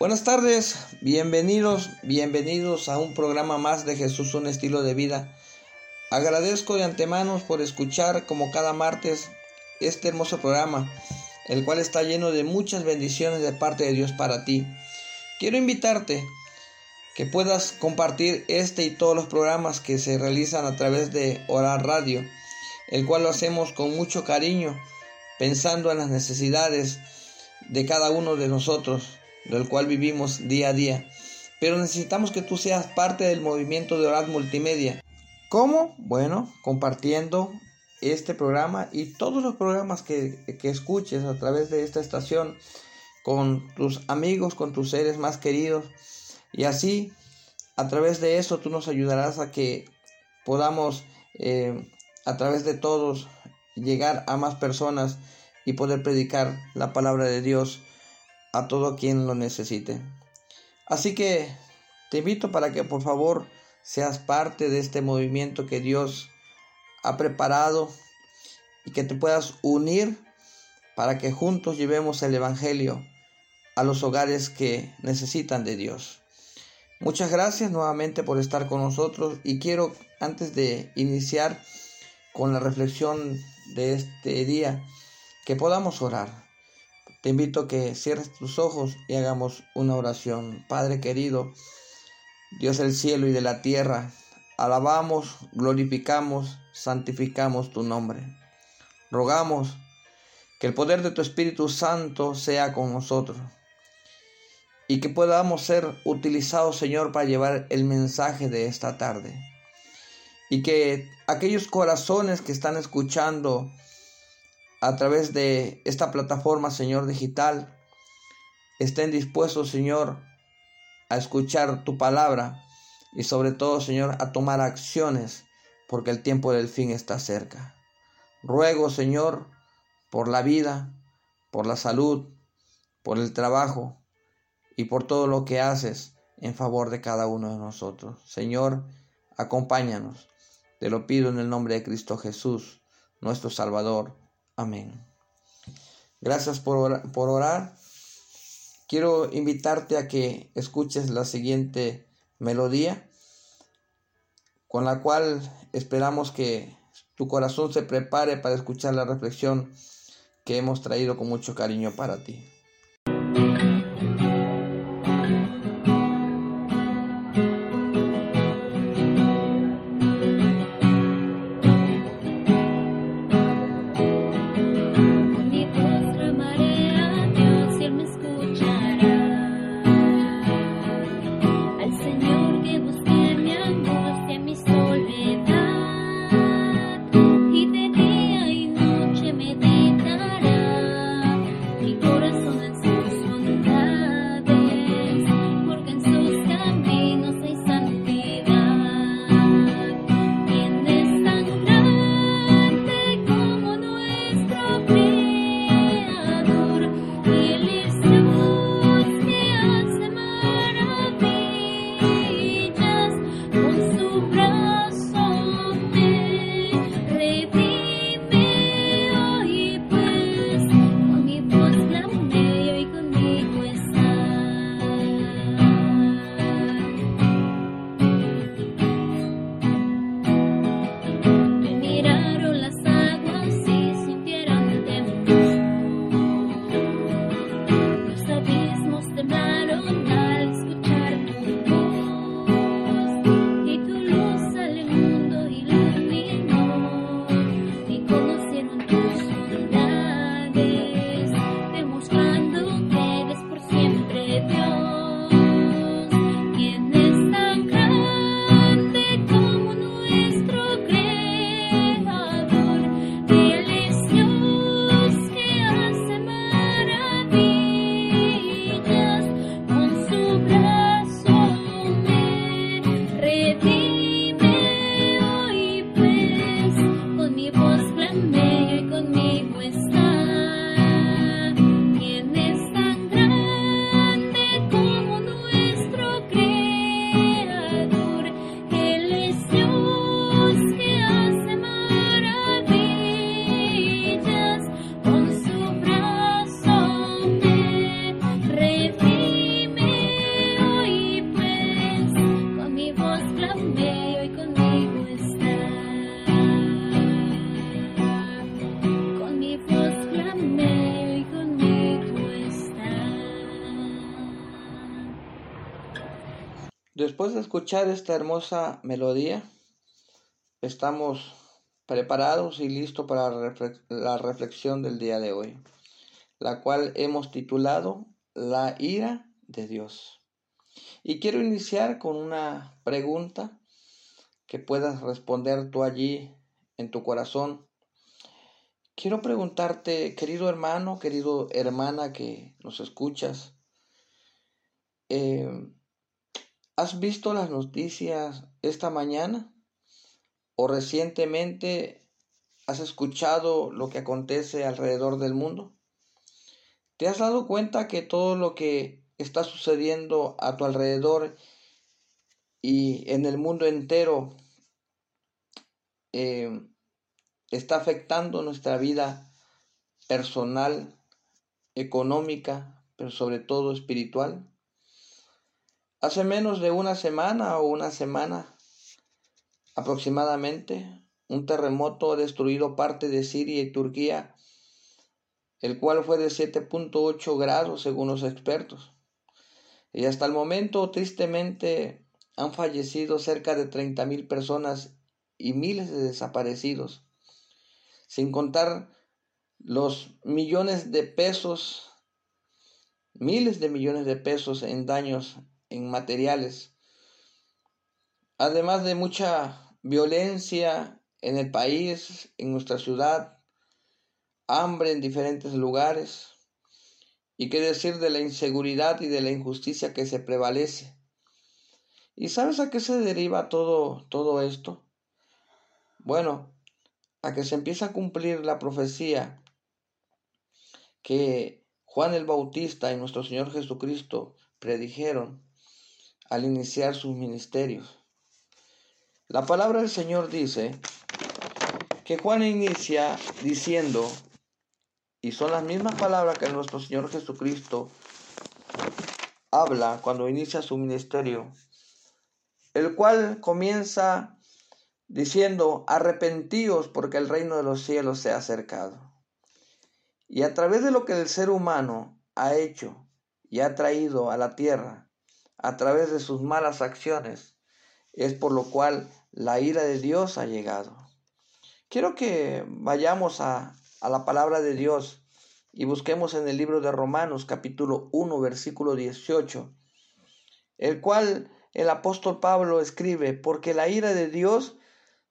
Buenas tardes, bienvenidos, bienvenidos a un programa más de Jesús, un estilo de vida. Agradezco de antemano por escuchar como cada martes este hermoso programa, el cual está lleno de muchas bendiciones de parte de Dios para ti. Quiero invitarte que puedas compartir este y todos los programas que se realizan a través de Orar Radio, el cual lo hacemos con mucho cariño, pensando en las necesidades de cada uno de nosotros del cual vivimos día a día. Pero necesitamos que tú seas parte del movimiento de Orar Multimedia. ¿Cómo? Bueno, compartiendo este programa y todos los programas que, que escuches a través de esta estación con tus amigos, con tus seres más queridos. Y así, a través de eso, tú nos ayudarás a que podamos, eh, a través de todos, llegar a más personas y poder predicar la palabra de Dios a todo quien lo necesite. Así que te invito para que por favor seas parte de este movimiento que Dios ha preparado y que te puedas unir para que juntos llevemos el Evangelio a los hogares que necesitan de Dios. Muchas gracias nuevamente por estar con nosotros y quiero antes de iniciar con la reflexión de este día que podamos orar. Te invito a que cierres tus ojos y hagamos una oración. Padre querido, Dios del cielo y de la tierra, alabamos, glorificamos, santificamos tu nombre. Rogamos que el poder de tu Espíritu Santo sea con nosotros y que podamos ser utilizados, Señor, para llevar el mensaje de esta tarde. Y que aquellos corazones que están escuchando a través de esta plataforma, Señor, digital, estén dispuestos, Señor, a escuchar tu palabra y sobre todo, Señor, a tomar acciones, porque el tiempo del fin está cerca. Ruego, Señor, por la vida, por la salud, por el trabajo y por todo lo que haces en favor de cada uno de nosotros. Señor, acompáñanos. Te lo pido en el nombre de Cristo Jesús, nuestro Salvador Amén. Gracias por orar, por orar. Quiero invitarte a que escuches la siguiente melodía con la cual esperamos que tu corazón se prepare para escuchar la reflexión que hemos traído con mucho cariño para ti. Escuchar esta hermosa melodía, estamos preparados y listos para la reflexión del día de hoy, la cual hemos titulado La ira de Dios. Y quiero iniciar con una pregunta que puedas responder tú allí en tu corazón. Quiero preguntarte, querido hermano, querido hermana que nos escuchas, eh, ¿has visto las noticias esta mañana? o recientemente has escuchado lo que acontece alrededor del mundo? ¿Te has dado cuenta que todo lo que está sucediendo a tu alrededor y en el mundo entero eh, está afectando nuestra vida personal, económica, pero sobre todo espiritual? Hace menos de una semana o una semana aproximadamente, un terremoto ha destruido parte de Siria y Turquía, el cual fue de 7.8 grados según los expertos. Y hasta el momento, tristemente, han fallecido cerca de 30.000 personas y miles de desaparecidos, sin contar los millones de pesos, miles de millones de pesos en daños en materiales además de mucha violencia en el país, en nuestra ciudad, hambre en diferentes lugares, y qué decir de la inseguridad y de la injusticia que se prevalece. ¿Y sabes a qué se deriva todo, todo esto? Bueno, a que se empieza a cumplir la profecía que Juan el Bautista y nuestro Señor Jesucristo predijeron al iniciar sus ministerios. La palabra del Señor dice que Juan inicia diciendo, y son las mismas palabras que nuestro Señor Jesucristo habla cuando inicia su ministerio, el cual comienza diciendo, arrepentíos porque el reino de los cielos se ha acercado. Y a través de lo que el ser humano ha hecho y ha traído a la tierra, a través de sus malas acciones, es por lo cual la ira de Dios ha llegado. Quiero que vayamos a, la palabra de Dios y busquemos en el libro de Romanos capítulo 1 versículo 18, el cual el apóstol Pablo escribe, porque la ira de Dios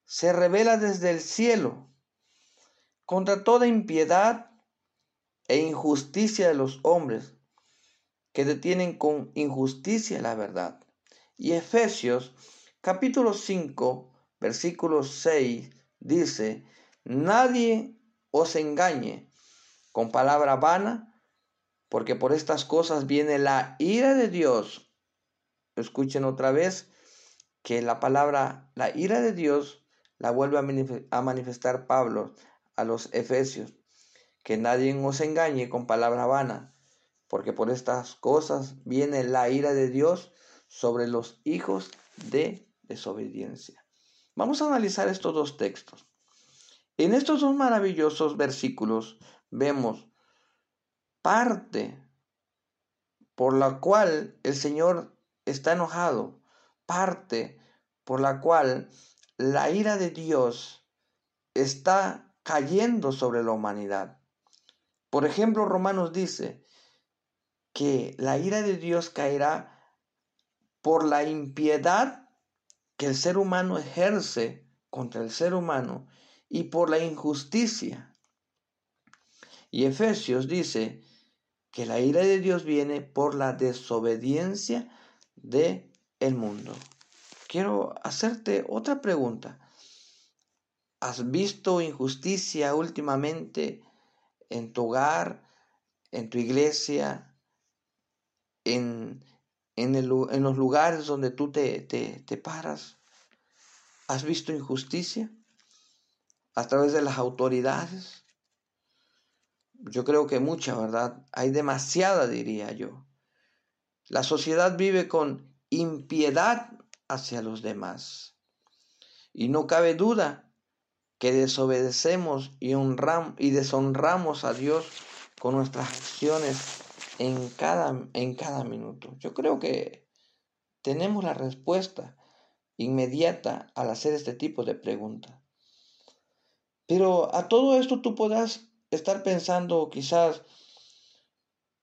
se revela desde el cielo contra toda impiedad e injusticia de los hombres que detienen con injusticia la verdad. Y Efesios capítulo 5, versículo 6 dice, nadie os engañe con palabra vana, porque por estas cosas viene la ira de Dios. Escuchen otra vez que la palabra, la ira de Dios, la vuelve a manifestar Pablo a los Efesios. Que nadie os engañe con palabra vana, porque por estas cosas viene la ira de Dios sobre los hijos de desobediencia. Vamos a analizar estos dos textos. En estos dos maravillosos versículos vemos parte por la cual el Señor está enojado, parte por la cual la ira de Dios está cayendo sobre la humanidad. Por ejemplo, Romanos dice que la ira de Dios caerá por la impiedad que el ser humano ejerce contra el ser humano y por la injusticia. Y Efesios dice que la ira de Dios viene por la desobediencia de el mundo. Quiero hacerte otra pregunta. ¿Has visto injusticia últimamente en tu hogar, en tu iglesia, en, en, los lugares donde tú te, te paras? ¿Has visto injusticia a través de las autoridades? Yo creo que mucha, ¿verdad? Hay demasiada, diría yo. La sociedad vive con impiedad hacia los demás. Y no cabe duda que desobedecemos y, y deshonramos a Dios con nuestras acciones en cada, en cada minuto. Yo creo que tenemos la respuesta inmediata al hacer este tipo de pregunta. Pero a todo esto tú podrás estar pensando quizás,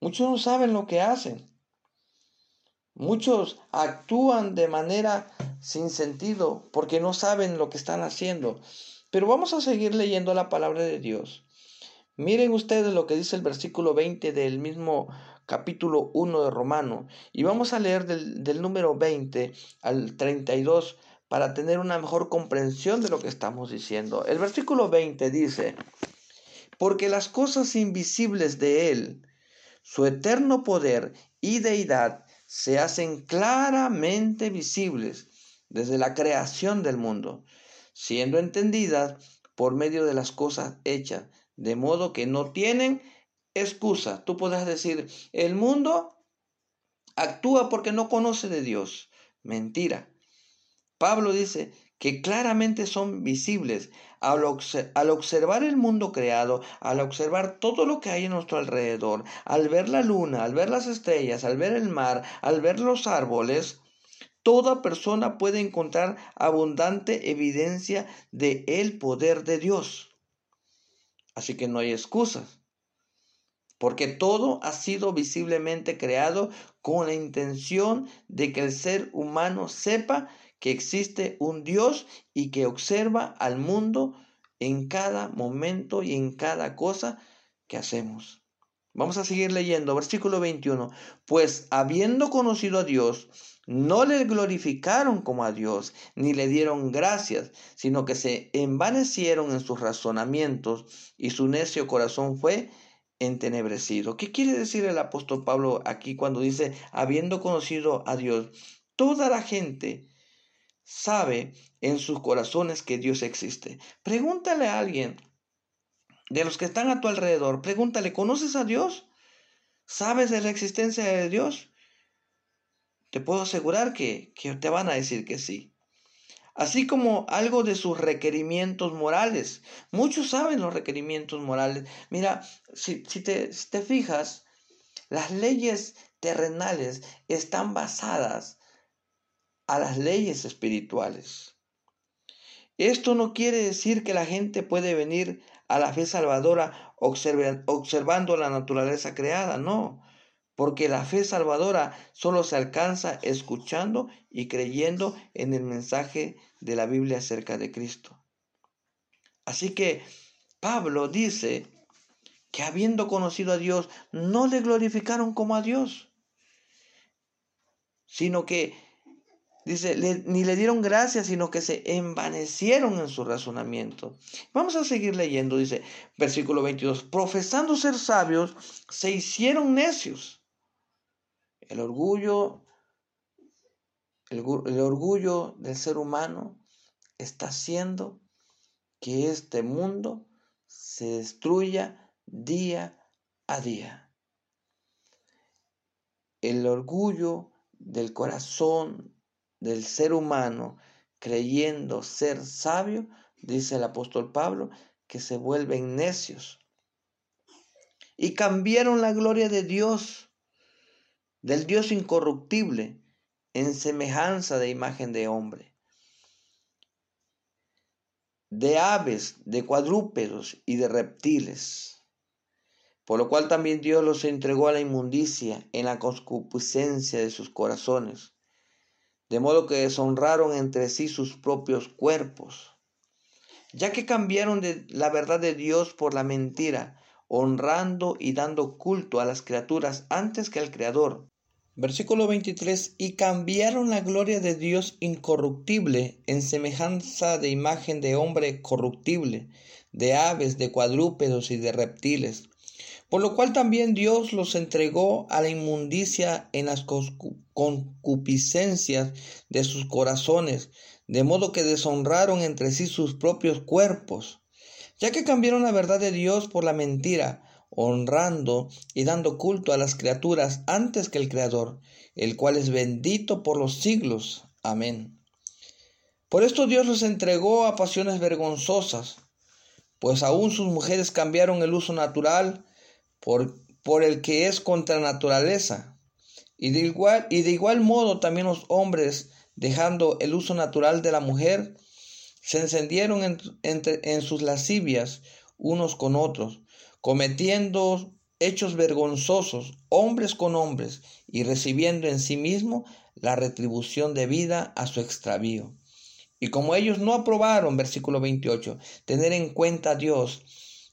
muchos no saben lo que hacen. Muchos actúan de manera sin sentido porque no saben lo que están haciendo. Pero vamos a seguir leyendo la palabra de Dios. Miren ustedes lo que dice el versículo 20 del mismo capítulo 1 de Romano. Y vamos a leer del, del número 20 al 32 para tener una mejor comprensión de lo que estamos diciendo. El versículo 20 dice, porque las cosas invisibles de Él, su eterno poder y deidad, se hacen claramente visibles desde la creación del mundo, siendo entendidas por medio de las cosas hechas, de modo que no tienen excusa. Tú podrás decir, el mundo actúa porque no conoce de Dios. Mentira. Pablo dice que claramente son visibles al, al, observar el mundo creado, al observar todo lo que hay en nuestro alrededor, al ver la luna, al ver las estrellas, al ver el mar, al ver los árboles, toda persona puede encontrar abundante evidencia de el poder de Dios. Así que no hay excusas. Porque todo ha sido visiblemente creado con la intención de que el ser humano sepa que existe un Dios y que observa al mundo en cada momento y en cada cosa que hacemos. Vamos a seguir leyendo, versículo 21. Pues habiendo conocido a Dios, no le glorificaron como a Dios, ni le dieron gracias, sino que se envanecieron en sus razonamientos y su necio corazón fue entenebrecido. ¿Qué quiere decir el apóstol Pablo aquí cuando dice, habiendo conocido a Dios? Toda la gente sabe en sus corazones que Dios existe. Pregúntale a alguien, de los que están a tu alrededor, pregúntale, ¿conoces a Dios? ¿Sabes de la existencia de Dios? Te puedo asegurar que, te van a decir que sí. Así como algo de sus requerimientos morales. Muchos saben los requerimientos morales. Mira, si, te, si te fijas, las leyes terrenales están basadas a las leyes espirituales. Esto no quiere decir que la gente puede venir a la fe salvadora observando la naturaleza creada, no, porque la fe salvadora solo se alcanza escuchando y creyendo en el mensaje de la Biblia acerca de Cristo. Así que Pablo dice que habiendo conocido a Dios, no le glorificaron como a Dios, sino que Dice, ni le dieron gracias, sino que se envanecieron en su razonamiento. Vamos a seguir leyendo, dice, versículo 22, profesando ser sabios, se hicieron necios. El orgullo, el, el orgullo del ser humano está haciendo que este mundo se destruya día a día. El orgullo del corazón del ser humano creyendo ser sabio, dice el apóstol Pablo, que se vuelven necios. Y cambiaron la gloria de Dios, del Dios incorruptible, en semejanza de imagen de hombre, de aves, de cuadrúpedos y de reptiles. Por lo cual también Dios los entregó a la inmundicia en la concupiscencia de sus corazones de modo que deshonraron entre sí sus propios cuerpos, ya que cambiaron de la verdad de Dios por la mentira, honrando y dando culto a las criaturas antes que al Creador. Versículo 23, y cambiaron la gloria de Dios incorruptible en semejanza de imagen de hombre corruptible, de aves, de cuadrúpedos y de reptiles por lo cual también Dios los entregó a la inmundicia en las concupiscencias de sus corazones, de modo que deshonraron entre sí sus propios cuerpos, ya que cambiaron la verdad de Dios por la mentira, honrando y dando culto a las criaturas antes que el Creador, el cual es bendito por los siglos. Amén. Por esto Dios los entregó a pasiones vergonzosas, pues aún sus mujeres cambiaron el uso natural por, por el que es contra naturaleza, Y de igual, y de igual modo también los hombres, dejando el uso natural de la mujer, se encendieron en, sus lascivias unos con otros, cometiendo hechos vergonzosos, hombres con hombres, y recibiendo en sí mismo la retribución debida a su extravío. Y como ellos no aprobaron, versículo 28, tener en cuenta a Dios,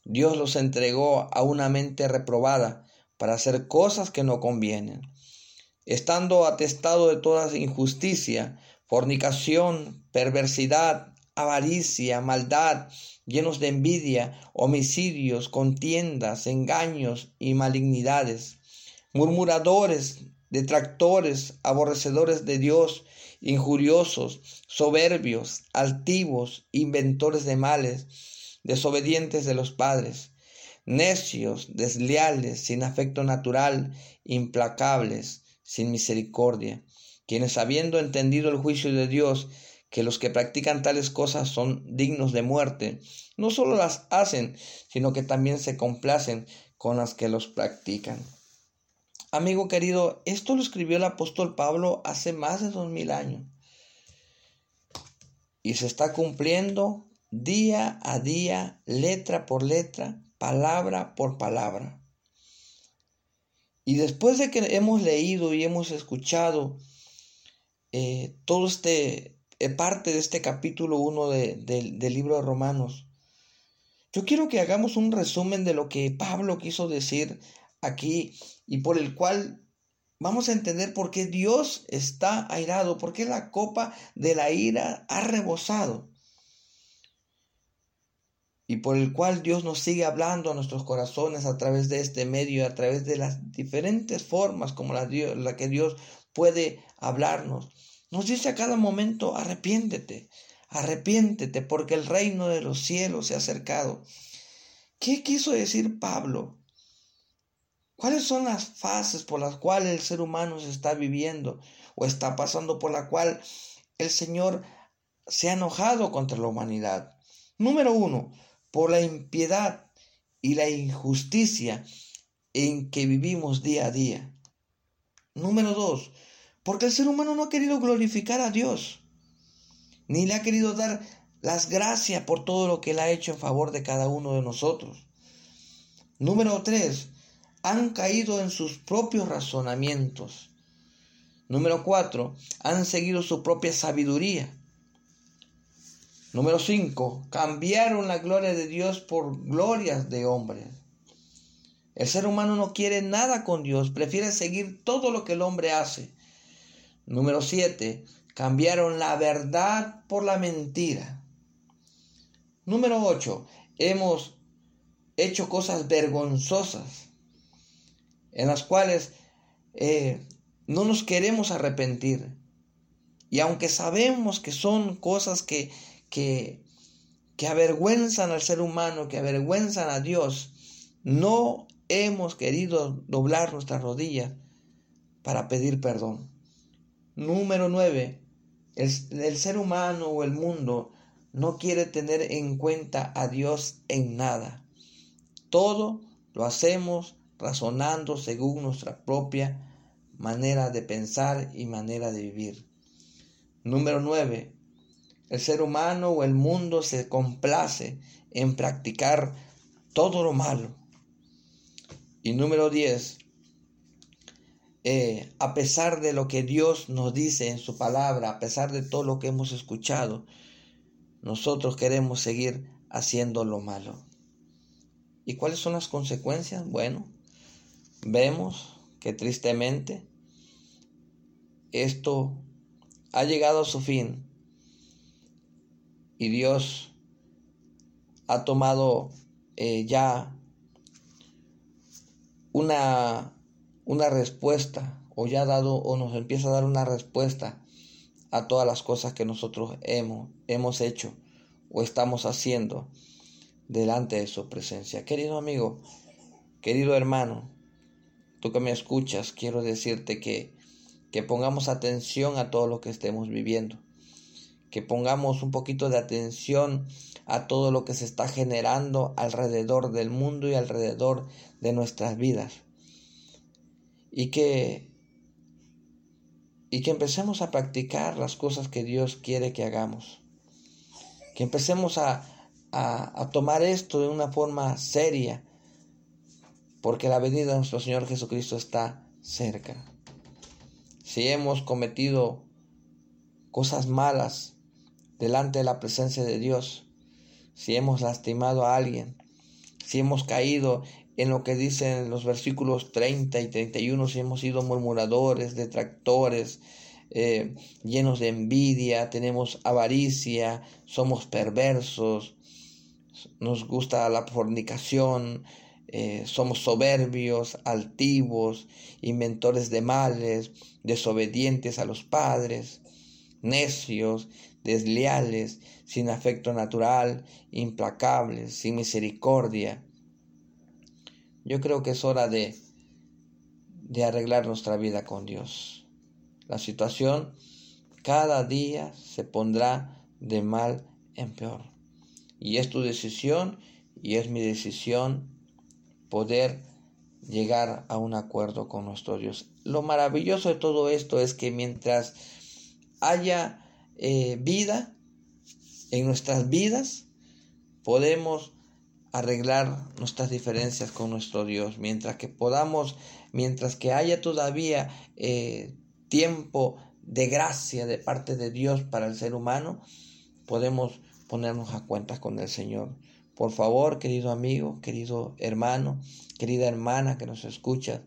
Dios los entregó a una mente reprobada para hacer cosas que no convienen, estando atestado de toda injusticia, fornicación, perversidad, avaricia, maldad, llenos de envidia, homicidios, contiendas, engaños y malignidades, murmuradores, detractores, aborrecedores de Dios, injuriosos, soberbios, altivos, inventores de males, desobedientes de los padres, necios, desleales, sin afecto natural, implacables, sin misericordia, quienes habiendo entendido el juicio de Dios, que los que practican tales cosas son dignos de muerte, no solo las hacen, sino que también se complacen con las que los practican. Amigo querido, esto lo escribió el apóstol Pablo hace más de dos mil años. Y se está cumpliendo día a día, letra por letra, palabra por palabra. Y después de que hemos leído y hemos escuchado eh, todo este, eh, parte de este capítulo 1 del libro de Romanos, yo quiero que hagamos un resumen de lo que Pablo quiso decir aquí y por el cual vamos a entender por qué Dios está airado, por qué la copa de la ira ha rebosado y por el cual Dios nos sigue hablando a nuestros corazones a través de este medio, a través de las diferentes formas como la, la que Dios puede hablarnos. Nos dice a cada momento, arrepiéntete, arrepiéntete, porque el reino de los cielos se ha acercado. ¿Qué quiso decir Pablo? ¿Cuáles son las fases por las cuales el ser humano se está viviendo o está pasando por la cual el Señor se ha enojado contra la humanidad? Número uno, por la impiedad y la injusticia en que vivimos día a día. Número dos, porque el ser humano no ha querido glorificar a Dios, ni le ha querido dar las gracias por todo lo que él ha hecho en favor de cada uno de nosotros. Número tres, han caído en sus propios razonamientos. Número cuatro, han seguido su propia sabiduría. Número 5. Cambiaron la gloria de Dios por glorias de hombres. El ser humano no quiere nada con Dios, prefiere seguir todo lo que el hombre hace. Número 7. Cambiaron la verdad por la mentira. Número 8. Hemos hecho cosas vergonzosas en las cuales eh, no nos queremos arrepentir. Y aunque sabemos que son cosas que que, que avergüenzan al ser humano, que avergüenzan a Dios, no hemos querido doblar nuestras rodillas para pedir perdón. Número nueve, el, el, ser humano o el mundo no quiere tener en cuenta a Dios en nada. Todo lo hacemos razonando según nuestra propia manera de pensar y manera de vivir. Número nueve, el ser humano o el mundo se complace en practicar todo lo malo. Y número 10, eh, a pesar de lo que Dios nos dice en su palabra, a pesar de todo lo que hemos escuchado, nosotros queremos seguir haciendo lo malo. ¿Y cuáles son las consecuencias? Bueno, vemos que tristemente esto ha llegado a su fin y Dios ha tomado eh, ya una, una respuesta o ya ha dado o nos empieza a dar una respuesta a todas las cosas que nosotros hemos, hemos hecho o estamos haciendo delante de su presencia. Querido amigo, querido hermano, tú que me escuchas, quiero decirte que, que pongamos atención a todo lo que estemos viviendo que pongamos un poquito de atención a todo lo que se está generando alrededor del mundo y alrededor de nuestras vidas. Y que y que empecemos a practicar las cosas que Dios quiere que hagamos. Que empecemos a, a, tomar esto de una forma seria, porque la venida de nuestro Señor Jesucristo está cerca. Si hemos cometido cosas malas delante de la presencia de Dios, si hemos lastimado a alguien, si hemos caído en lo que dicen los versículos 30 y 31, si hemos sido murmuradores, detractores, eh, llenos de envidia, tenemos avaricia, somos perversos, nos gusta la fornicación, eh, somos soberbios, altivos, inventores de males, desobedientes a los padres, necios, desleales, sin afecto natural, implacables, sin misericordia. Yo creo que es hora de, de arreglar nuestra vida con Dios. La situación cada día se pondrá de mal en peor. Y es tu decisión y es mi decisión poder llegar a un acuerdo con nuestro Dios. Lo maravilloso de todo esto es que mientras haya eh, vida en nuestras vidas, podemos arreglar nuestras diferencias con nuestro Dios, mientras que podamos, mientras que haya todavía eh, tiempo de gracia de parte de Dios para el ser humano, podemos ponernos a cuentas con el Señor. Por favor, querido amigo, querido hermano, querida hermana que nos escucha,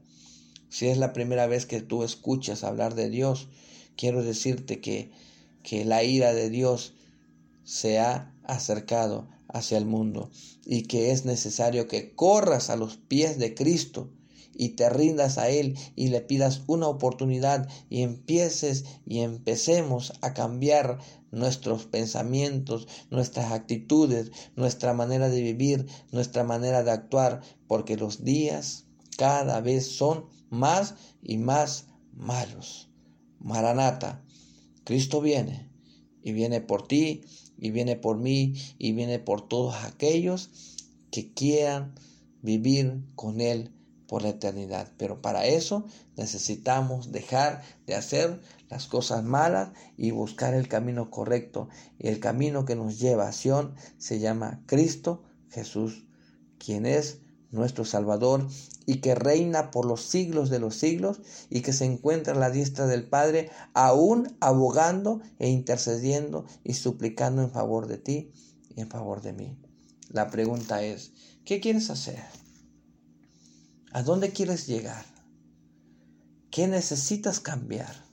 si es la primera vez que tú escuchas hablar de Dios, quiero decirte que, que la ira de Dios se ha acercado hacia el mundo y que es necesario que corras a los pies de Cristo y te rindas a Él y le pidas una oportunidad y empieces y empecemos a cambiar nuestros pensamientos, nuestras actitudes, nuestra manera de vivir, nuestra manera de actuar, porque los días cada vez son más y más malos. Maranata, Cristo viene y viene por ti y viene por mí y viene por todos aquellos que quieran vivir con Él por la eternidad. Pero para eso necesitamos dejar de hacer las cosas malas y buscar el camino correcto. Y el camino que nos lleva a Sion se llama Cristo Jesús, quien es nuestro Salvador y que reina por los siglos de los siglos y que se encuentra a la diestra del Padre, aún abogando e intercediendo y suplicando en favor de ti y en favor de mí. La pregunta es, ¿qué quieres hacer? ¿A dónde quieres llegar? ¿Qué necesitas cambiar?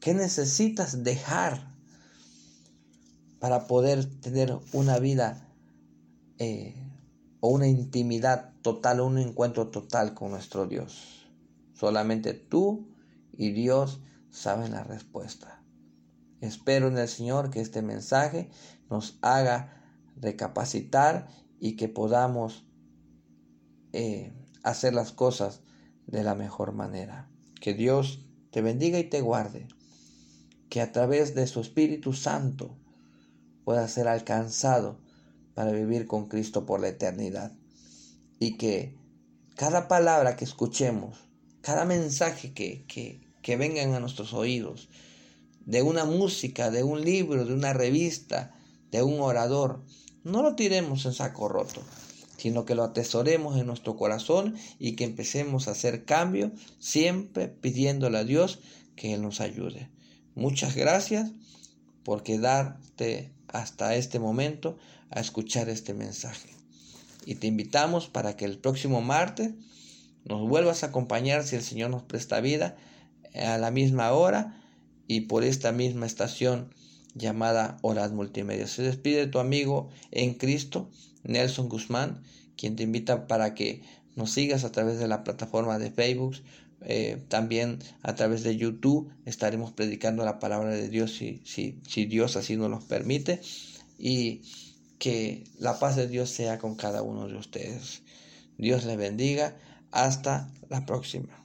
¿Qué necesitas dejar para poder tener una vida eh, o una intimidad total o un encuentro total con nuestro Dios? Solamente tú y Dios saben la respuesta. Espero en el Señor que este mensaje nos haga recapacitar y que podamos eh, hacer las cosas de la mejor manera. Que Dios te bendiga y te guarde. Que a través de su Espíritu Santo puedas ser alcanzado para vivir con Cristo por la eternidad. Y que cada palabra que escuchemos, cada mensaje que, que, que vengan a nuestros oídos, de una música, de un libro, de una revista, de un orador, no lo tiremos en saco roto, sino que lo atesoremos en nuestro corazón y que empecemos a hacer cambio, siempre pidiéndole a Dios que Él nos ayude. Muchas gracias por quedarte hasta este momento a escuchar este mensaje. Y te invitamos para que el próximo martes nos vuelvas a acompañar si el Señor nos presta vida a la misma hora y por esta misma estación llamada Horas Multimedia. Se despide tu amigo en Cristo, Nelson Guzmán, quien te invita para que nos sigas a través de la plataforma de Facebook, eh, también a través de YouTube estaremos predicando la palabra de Dios si, si, si Dios así nos lo permite y que la paz de Dios sea con cada uno de ustedes. Dios les bendiga. Hasta la próxima.